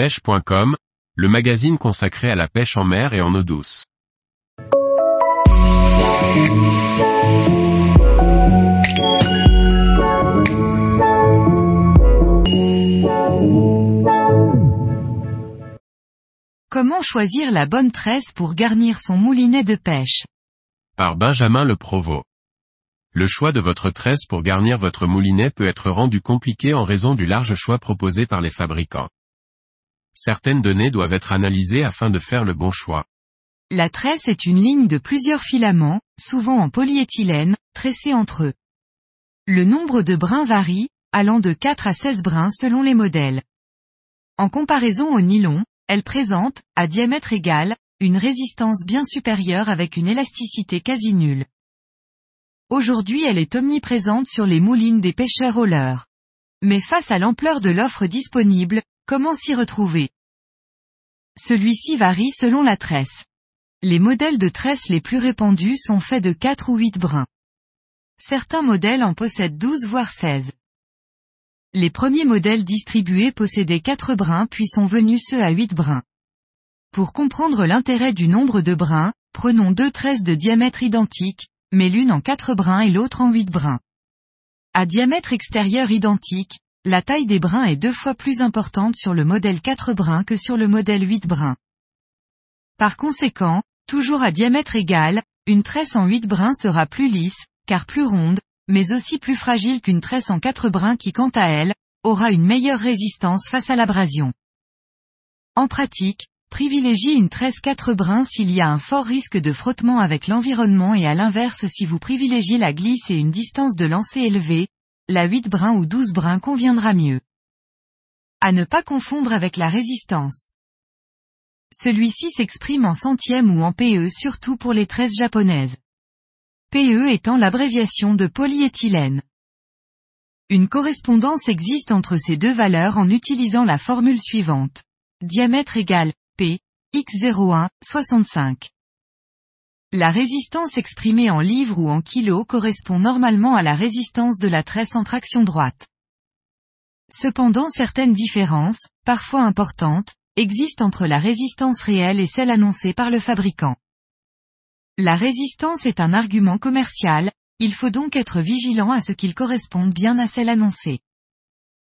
pêche.com, le magazine consacré à la pêche en mer et en eau douce. Comment choisir la bonne tresse pour garnir son moulinet de pêche? Par Benjamin Le Provost. Le choix de votre tresse pour garnir votre moulinet peut être rendu compliqué en raison du large choix proposé par les fabricants. Certaines données doivent être analysées afin de faire le bon choix. La tresse est une ligne de plusieurs filaments, souvent en polyéthylène, tressés entre eux. Le nombre de brins varie, allant de 4 à 16 brins selon les modèles. En comparaison au nylon, elle présente, à diamètre égal, une résistance bien supérieure avec une élasticité quasi nulle. Aujourd'hui elle est omniprésente sur les moulines des pêcheurs au leurre. Mais face à l'ampleur de l'offre disponible, comment s'y retrouver? Celui-ci varie selon la tresse. Les modèles de tresse les plus répandus sont faits de 4 ou 8 brins. Certains modèles en possèdent 12 voire 16. Les premiers modèles distribués possédaient 4 brins puis sont venus ceux à 8 brins. Pour comprendre l'intérêt du nombre de brins, prenons deux tresses de diamètre identique, mais l'une en 4 brins et l'autre en 8 brins. À diamètre extérieur identique, la taille des brins est deux fois plus importante sur le modèle 4 brins que sur le modèle 8 brins. Par conséquent, toujours à diamètre égal, une tresse en 8 brins sera plus lisse, car plus ronde, mais aussi plus fragile qu'une tresse en quatre brins qui quant à elle, aura une meilleure résistance face à l'abrasion. En pratique, privilégiez une tresse quatre brins s'il y a un fort risque de frottement avec l'environnement et à l'inverse si vous privilégiez la glisse et une distance de lancer élevée, la 8 brins ou 12 brins conviendra mieux. À ne pas confondre avec la résistance. Celui-ci s'exprime en centièmes ou en PE surtout pour les tresses japonaises. PE étant l'abréviation de polyéthylène. Une correspondance existe entre ces deux valeurs en utilisant la formule suivante. Diamètre égal, P, x01, 65. La résistance exprimée en livres ou en kilos correspond normalement à la résistance de la tresse en traction droite. Cependant certaines différences, parfois importantes, existent entre la résistance réelle et celle annoncée par le fabricant. La résistance est un argument commercial, il faut donc être vigilant à ce qu'il corresponde bien à celle annoncée.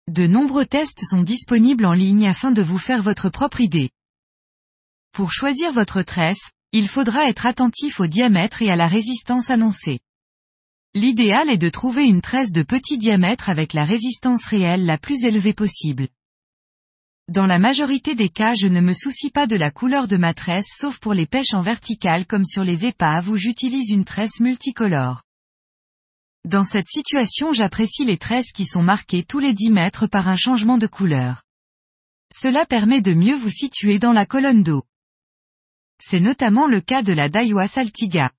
De nombreux tests sont disponibles en ligne afin de vous faire votre propre idée. Pour choisir votre tresse, il faudra être attentif au diamètre et à la résistance annoncée. L'idéal est de trouver une tresse de petit diamètre avec la résistance réelle la plus élevée possible. Dans la majorité des cas je ne me soucie pas de la couleur de ma tresse sauf pour les pêches en verticale comme sur les épaves où j'utilise une tresse multicolore. Dans cette situation j'apprécie les tresses qui sont marquées tous les 10 mètres par un changement de couleur. Cela permet de mieux vous situer dans la colonne d'eau. C'est notamment le cas de la Daiwa Saltiga.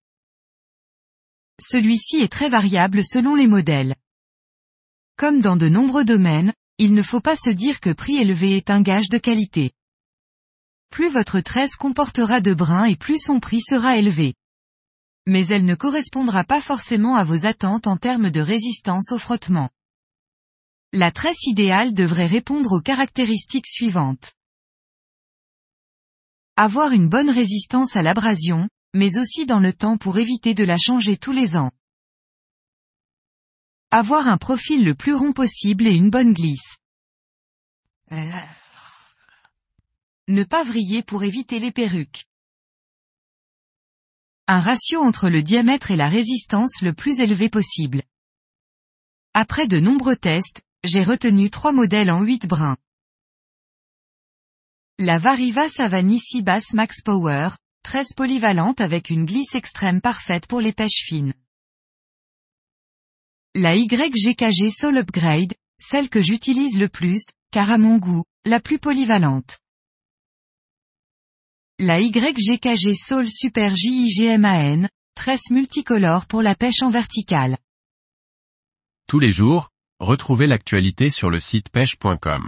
Celui-ci est très variable selon les modèles. Comme dans de nombreux domaines, il ne faut pas se dire que prix élevé est un gage de qualité. Plus votre tresse comportera de brins et plus son prix sera élevé. Mais elle ne correspondra pas forcément à vos attentes en termes de résistance au frottement. La tresse idéale devrait répondre aux caractéristiques suivantes. Avoir une bonne résistance à l'abrasion, mais aussi dans le temps pour éviter de la changer tous les ans. Avoir un profil le plus rond possible et une bonne glisse. Ne pas vriller pour éviter les perruques. Un ratio entre le diamètre et la résistance le plus élevé possible. Après de nombreux tests, j'ai retenu trois modèles en 8 brins. La Variva Savani Bass Max Power, 13 polyvalente avec une glisse extrême parfaite pour les pêches fines. La YGKG Soul Upgrade, celle que j'utilise le plus, car à mon goût, la plus polyvalente. La YGKG Soul Super JIGMAN, tresse multicolore pour la pêche en verticale. Tous les jours, retrouvez l'actualité sur le site pêche.com.